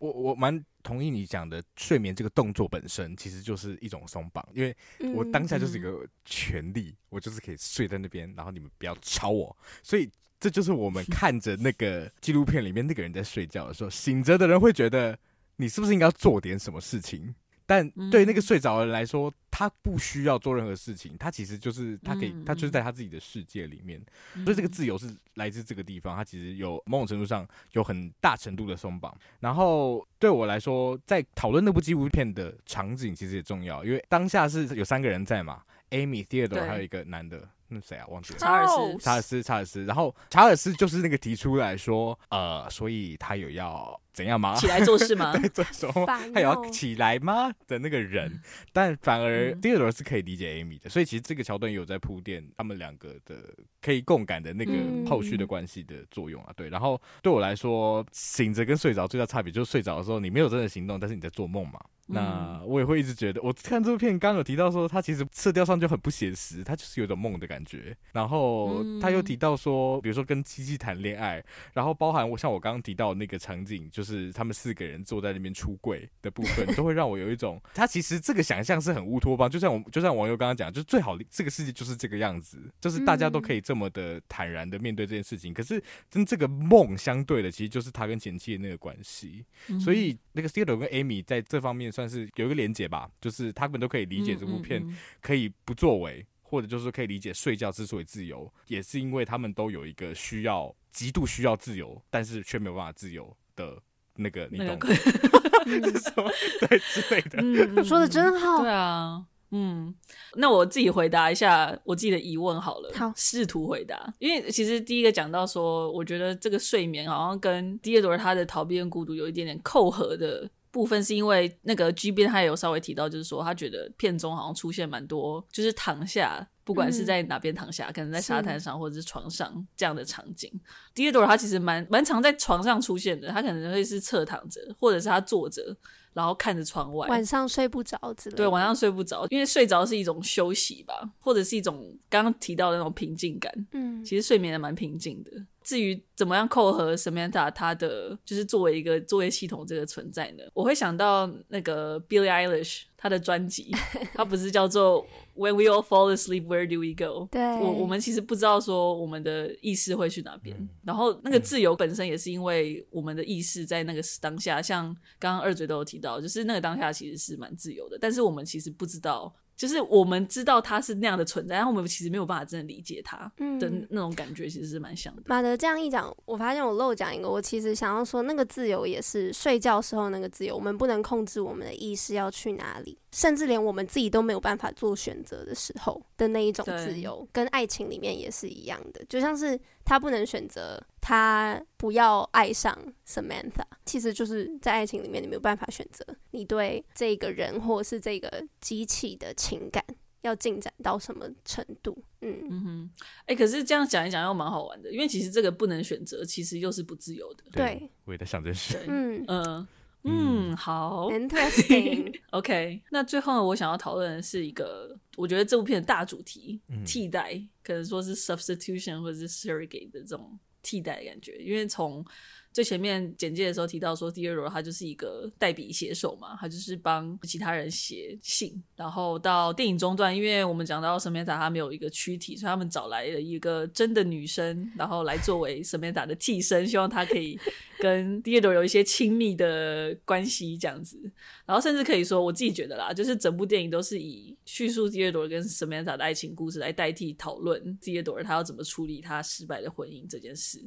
我我蛮同意你讲的，睡眠这个动作本身其实就是一种松绑，因为我当下就是一个权利，我就是可以睡在那边，然后你们不要吵我。所以这就是我们看着那个纪录片里面那个人在睡觉的时候，醒着的人会觉得你是不是应该要做点什么事情？但对那个睡着的人来说，他不需要做任何事情，他其实就是他可以，他就是在他自己的世界里面，所以这个自由是来自这个地方。他其实有某种程度上有很大程度的松绑。然后对我来说，在讨论那部纪录片的场景其实也重要，因为当下是有三个人在嘛，Amy、Theodore 还有一个男的。那谁啊？忘记了。查尔斯，查尔斯，查尔斯。然后查尔斯就是那个提出来说，呃，所以他有要怎样吗？起来做事吗？(laughs) 对，做什么？他有要起来吗？的那个人。嗯、但反而第二轮是可以理解 Amy 的，所以其实这个桥段有在铺垫他们两个的可以共感的那个后续的关系的作用啊。对。然后对我来说，醒着跟睡着最大差别就是睡着的时候你没有真的行动，但是你在做梦嘛。那我也会一直觉得，我看这部片刚刚有提到说，他其实色调上就很不写实，他就是有种梦的感觉。然后他又提到说，比如说跟七七谈恋爱，然后包含我像我刚刚提到那个场景，就是他们四个人坐在那边出柜的部分，都会让我有一种，(laughs) 他其实这个想象是很乌托邦，就像我就像网友刚刚讲，就是最好这个世界就是这个样子，就是大家都可以这么的坦然的面对这件事情。可是跟这个梦相对的，其实就是他跟前妻的那个关系。所以那个 Theodore 跟 Amy 在这方面。算是有一个连结吧，就是他们都可以理解这部片可以不作为，或者就是可以理解睡觉之所以自由，也是因为他们都有一个需要极度需要自由，但是却没有办法自由的那个，你懂吗？(laughs) 什么对之类的，嗯、说的真好。对啊，嗯，那我自己回答一下我自己的疑问好了，好，试图回答，因为其实第一个讲到说，我觉得这个睡眠好像跟第二朵他的逃避跟孤独有一点点扣合的。部分是因为那个 G 边他也有稍微提到，就是说他觉得片中好像出现蛮多，就是躺下，不管是在哪边躺下，嗯、可能在沙滩上或者是床上这样的场景。Theodore 他其实蛮蛮常在床上出现的，他可能会是侧躺着，或者是他坐着。然后看着窗外，晚上睡不着之类的。对，晚上睡不着，因为睡着是一种休息吧，或者是一种刚刚提到的那种平静感。嗯，其实睡眠也蛮平静的。至于怎么样扣合 Samantha 他的就是作为一个作业系统这个存在呢？我会想到那个 Billie Eilish 他的专辑，(laughs) 他不是叫做 When We All Fall Asleep Where Do We Go？对，我我们其实不知道说我们的意识会去哪边。嗯、然后那个自由本身也是因为我们的意识在那个当下，像刚刚二嘴都有提到，就是那个当下其实是蛮自由的，但是我们其实不知道。就是我们知道他是那样的存在，然后我们其实没有办法真的理解他的那种感觉，其实是蛮像的。马德这样一讲，我发现我漏讲一个，我其实想要说，那个自由也是睡觉时候那个自由，我们不能控制我们的意识要去哪里，甚至连我们自己都没有办法做选择的时候的那一种自由，跟爱情里面也是一样的，就像是。他不能选择他不要爱上 Samantha，其实就是在爱情里面，你没有办法选择你对这个人或是这个机器的情感要进展到什么程度。嗯嗯哼，哎、欸，可是这样讲一讲又蛮好玩的，因为其实这个不能选择，其实又是不自由的。对，我也在想这事。嗯嗯。嗯，好，interesting。(laughs) OK，那最后呢，我想要讨论的是一个，我觉得这部片的大主题，嗯、替代，可能说是 substitution 或者是 surrogate 的这种替代的感觉，因为从最前面简介的时候提到说，Dior 他就是一个代笔写手嘛，他就是帮其他人写信。然后到电影中段，因为我们讲到 Samantha 他没有一个躯体，所以他们找来了一个真的女生，然后来作为 Samantha 的替身，希望他可以跟 Dior 有一些亲密的关系这样子。然后甚至可以说，我自己觉得啦，就是整部电影都是以叙述 Dior 跟 Samantha 的爱情故事来代替讨论 Dior 他要怎么处理他失败的婚姻这件事。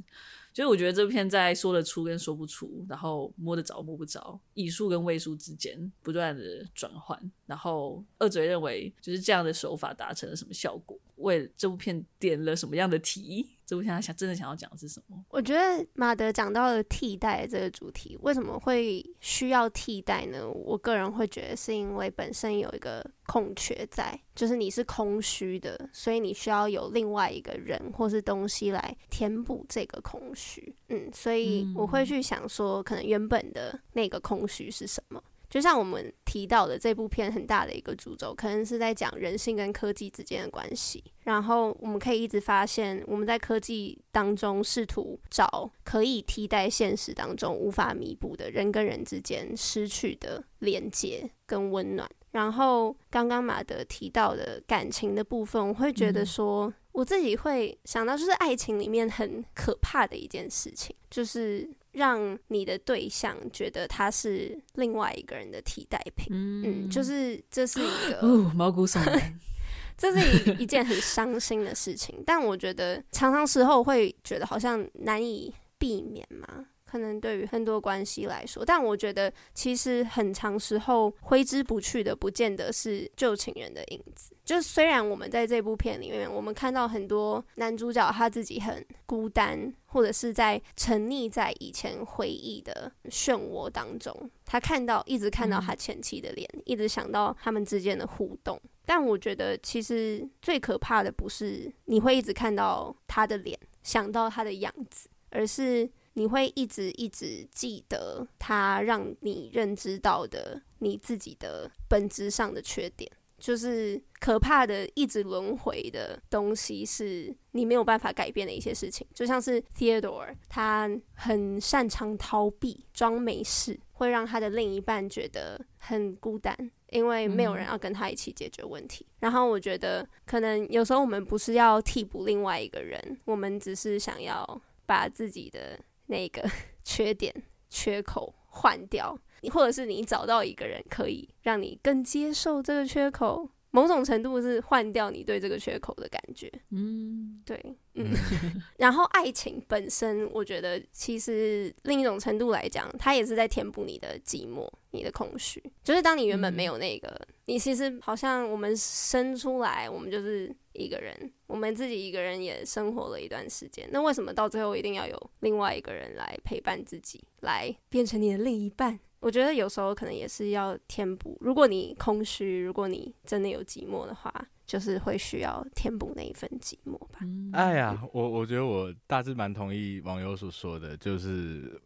就是我觉得这部片在说得出跟说不出，然后摸得着摸不着，以数跟位数之间不断的转换，然后二嘴认为就是这样的手法达成了什么效果，为这部片点了什么样的题。这部片他想真的想要讲的是什么？我觉得马德讲到了替代这个主题，为什么会需要替代呢？我个人会觉得是因为本身有一个空缺在，就是你是空虚的，所以你需要有另外一个人或是东西来填补这个空虚。嗯，所以我会去想说，可能原本的那个空虚是什么？就像我们提到的这部片很大的一个主轴，可能是在讲人性跟科技之间的关系。然后我们可以一直发现，我们在科技当中试图找可以替代现实当中无法弥补的人跟人之间失去的连接跟温暖。然后刚刚马德提到的感情的部分，我会觉得说，嗯、我自己会想到，就是爱情里面很可怕的一件事情，就是。让你的对象觉得他是另外一个人的替代品，嗯，嗯，就是这是一个哦，毛骨悚然，(laughs) 这是一一件很伤心的事情。但我觉得常常时候会觉得好像难以避免嘛。可能对于很多关系来说，但我觉得其实很长时候挥之不去的，不见得是旧情人的影子。就虽然我们在这部片里面，我们看到很多男主角他自己很孤单，或者是在沉溺在以前回忆的漩涡当中，他看到一直看到他前妻的脸，嗯、一直想到他们之间的互动。但我觉得其实最可怕的不是你会一直看到他的脸，想到他的样子，而是。你会一直一直记得他让你认知到的你自己的本质上的缺点，就是可怕的一直轮回的东西，是你没有办法改变的一些事情。就像是 Theodore，他很擅长逃避、装没事，会让他的另一半觉得很孤单，因为没有人要跟他一起解决问题。然后我觉得，可能有时候我们不是要替补另外一个人，我们只是想要把自己的。那个 (laughs) 缺点、缺口换掉，你或者是你找到一个人可以让你更接受这个缺口，某种程度是换掉你对这个缺口的感觉。嗯，对，嗯。(laughs) 然后爱情本身，我觉得其实另一种程度来讲，它也是在填补你的寂寞、你的空虚。就是当你原本没有那个，你其实好像我们生出来，我们就是。一个人，我们自己一个人也生活了一段时间，那为什么到最后一定要有另外一个人来陪伴自己，来变成你的另一半？我觉得有时候可能也是要填补。如果你空虚，如果你真的有寂寞的话，就是会需要填补那一份寂寞吧。哎呀，我我觉得我大致蛮同意网友所说的，就是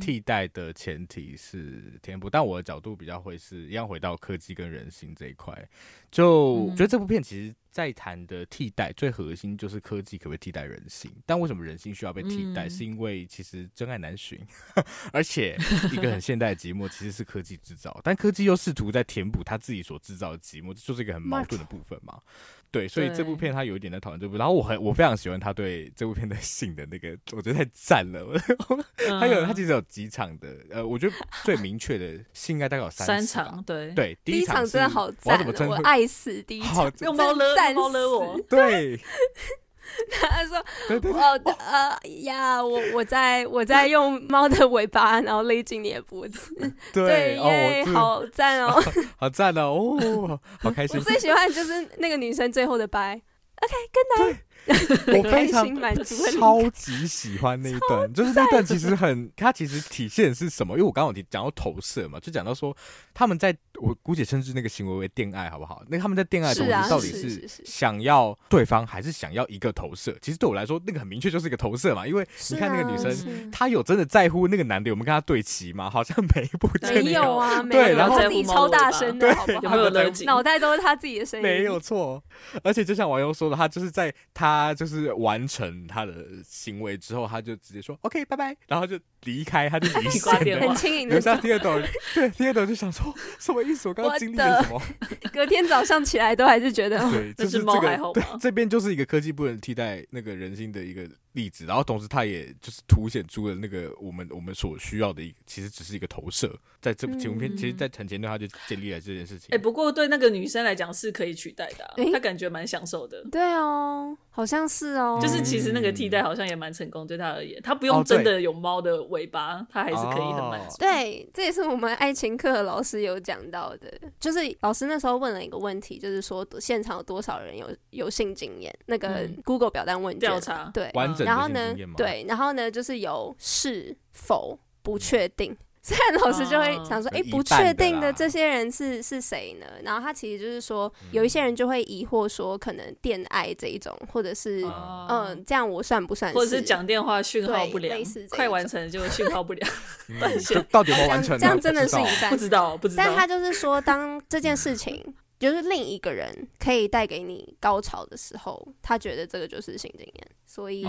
替代的前提是填补，但我的角度比较会是一样回到科技跟人性这一块。就我觉得这部片其实。在谈的替代最核心就是科技可不可以替代人性？但为什么人性需要被替代？嗯、是因为其实真爱难寻，(laughs) 而且一个很现代的寂寞其实是科技制造，但科技又试图在填补他自己所制造的寂寞，这就是一个很矛盾的部分嘛。对，所以这部片他有一点在讨论这部，然后我很我非常喜欢他对这部片的性的那个，我觉得太赞了。(laughs) 他有他其实有几场的，呃，我觉得最明确的性应该大概有三三场，对对，第一场真的好赞，我爱死第一场，用猫勒猫勒我，(laughs) 对。(laughs) (laughs) 他说：“哦，呃呀，我我在我在用猫的尾巴，然后勒紧你的脖子。(laughs) 对，耶，好赞哦，(laughs) 好赞哦，哦，好开心。我最喜欢就是那个女生最后的拜。OK，good night。(laughs) 我非常满足超级喜欢那一段，就是那段其实很，它其实体现的是什么？因为我刚刚有讲到投射嘛，就讲到说他们在我姑且称之那个行为为恋爱，好不好？那他们在恋爱的同时，到底是想要对方还是想要一个投射？其实对我来说，那个很明确就是一个投射嘛，因为你看那个女生，她有真的在乎那个男的有没有跟她对齐吗？好像每一部没有啊，对，然后自己超大声的，好不好？有没有逻辑？脑袋都是他自己的声音，没有错。而且就像网友说的，他就是在他他就是完成他的行为之后，他就直接说 OK 拜拜，然后就离开，他就离线了。很轻盈的。留下第二朵，对，第二朵就想说什么意思？我刚刚经历了什么？(laughs) 隔天早上起来都还是觉得，对，就是这个，对，这边就是一个科技不能替代那个人性的一个例子，然后同时它也就是凸显出了那个我们我们所需要的一个，其实只是一个投射，在这部纪录片，其实，在很前段他就建立了这件事情。哎，不过对那个女生来讲是可以取代的，她感觉蛮享受的。对哦，好像是哦，就是其实那个替代好像也蛮成功，对她而言，她不用真的有猫的尾巴，它还是可以很满足。对，这也是我们爱情课的老师有讲到的，就是老师那时候问了一个问题，就是说现场有多少人有有性经验？那个 Google 表单问卷调查，对，完整。然后呢？对，然后呢？就是有是否不确定，所以老师就会想说：“哎、哦，不确定的这些人是是谁呢？”然后他其实就是说，有一些人就会疑惑说，可能电爱这一种，或者是嗯、呃，这样我算不算是？或者是讲电话讯号不良，快完成就讯号不良，断线，到底有没有完成？这样真的是一半，不知道，不知道。但他就是说，当这件事情。就是另一个人可以带给你高潮的时候，他觉得这个就是性经验。所以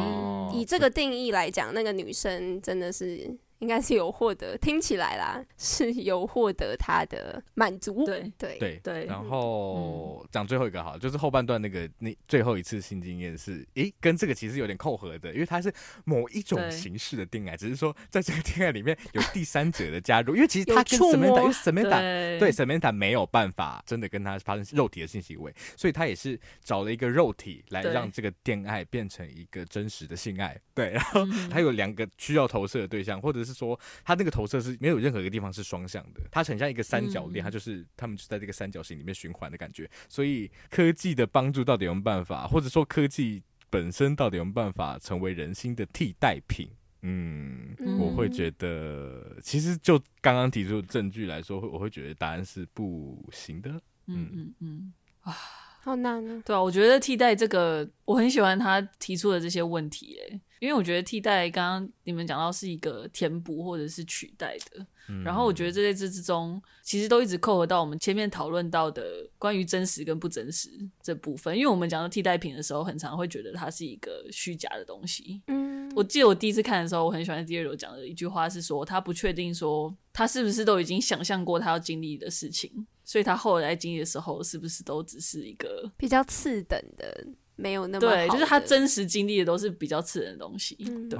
以这个定义来讲，那个女生真的是。应该是有获得，听起来啦是有获得他的满足。对对对对。然后讲最后一个好，就是后半段那个那最后一次性经验是，诶，跟这个其实有点扣合的，因为它是某一种形式的恋爱，只是说在这个恋爱里面有第三者的加入，因为其实他跟 Samantha，因为 Samantha 对 Samantha 没有办法真的跟他发生肉体的性行为，所以他也是找了一个肉体来让这个恋爱变成一个真实的性爱。对，然后他有两个需要投射的对象，或者是。是说，它那个投射是没有任何一个地方是双向的，它很像一个三角恋，它就是他们就在这个三角形里面循环的感觉。所以科技的帮助到底有没有办法，或者说科技本身到底有没有办法成为人心的替代品？嗯，我会觉得，其实就刚刚提出的证据来说，我会觉得答案是不行的。嗯嗯嗯，啊，好难啊。对啊，我觉得替代这个，我很喜欢他提出的这些问题，欸，因为我觉得替代刚刚你们讲到是一个填补或者是取代的，嗯、然后我觉得这在这之中其实都一直扣合到我们前面讨论到的关于真实跟不真实这部分。因为我们讲到替代品的时候，很常会觉得它是一个虚假的东西。嗯，我记得我第一次看的时候，我很喜欢第二楼讲的一句话是说，他不确定说他是不是都已经想象过他要经历的事情，所以他后来经历的时候是不是都只是一个比较次等的。没有那么对，就是他真实经历的都是比较刺人的东西。嗯、对，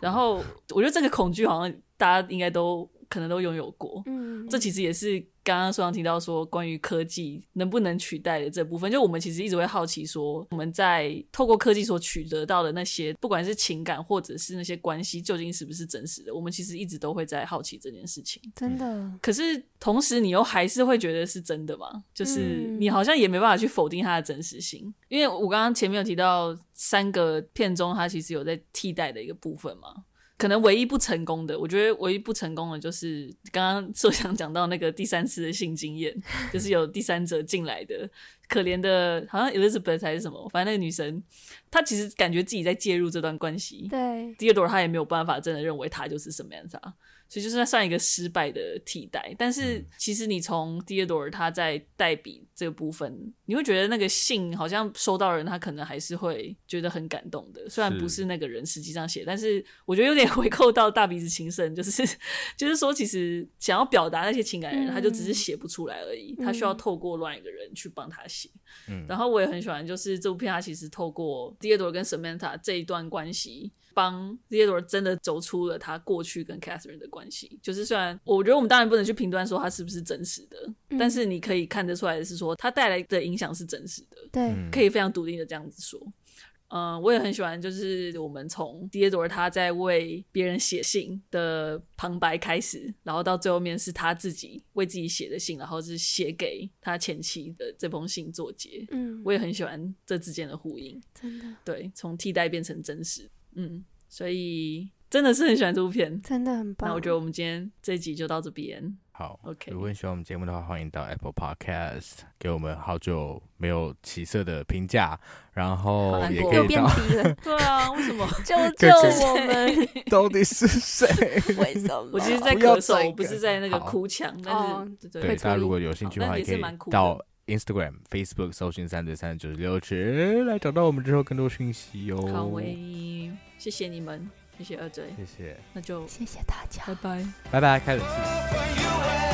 然后我觉得这个恐惧好像大家应该都可能都拥有过。嗯，这其实也是。刚刚书上提到说，关于科技能不能取代的这部分，就我们其实一直会好奇说，我们在透过科技所取得到的那些，不管是情感或者是那些关系，究竟是不是真实的？我们其实一直都会在好奇这件事情。真的。可是同时，你又还是会觉得是真的吗？就是你好像也没办法去否定它的真实性，因为我刚刚前面有提到三个片中，它其实有在替代的一个部分嘛。可能唯一不成功的，我觉得唯一不成功的，就是刚刚说想讲到那个第三次的性经验，就是有第三者进来的，可怜的，好像 Elizabeth 还是什么，反正那个女生，她其实感觉自己在介入这段关系。对，Theodore 她也没有办法真的认为她就是什么样子啊。所以就是算一个失败的替代，但是其实你从 Theodore 他在代笔这个部分，你会觉得那个信好像收到人，他可能还是会觉得很感动的。虽然不是那个人实际上写，但是我觉得有点 (laughs) 回扣到大鼻子情圣，就是 (laughs) 就是说，其实想要表达那些情感的人，他就只是写不出来而已，他需要透过乱一个人去帮他写。嗯然后我也很喜欢，就是这部片他其实透过 Theodore 跟 Samantha 这一段关系。帮 Theodore 真的走出了他过去跟 Catherine 的关系，就是虽然我觉得我们当然不能去评断说他是不是真实的，嗯、但是你可以看得出来的是说他带来的影响是真实的，对，可以非常笃定的这样子说。嗯，我也很喜欢，就是我们从 Theodore 他在为别人写信的旁白开始，然后到最后面是他自己为自己写的信，然后是写给他前妻的这封信作结。嗯，我也很喜欢这之间的呼应，真的。对，从替代变成真实。嗯，所以真的是很喜欢这部片，真的很棒。那我觉得我们今天这一集就到这边。好，OK。如果你喜欢我们节目的话，欢迎到 Apple Podcast 给我们好久没有起色的评价，然后也可以到。对啊，为什么？(laughs) 救救我们！到底是谁？为什么？我其实在咳嗽，不是在那个哭墙。但是，对大家如果有兴趣的话，也可以到 Instagram、Facebook 搜寻三对三九十六尺来找到我们之后更多讯息哦。好喂，谢谢你们。谢谢二嘴，谢谢，那就谢谢大家，拜拜，拜拜，开冷气。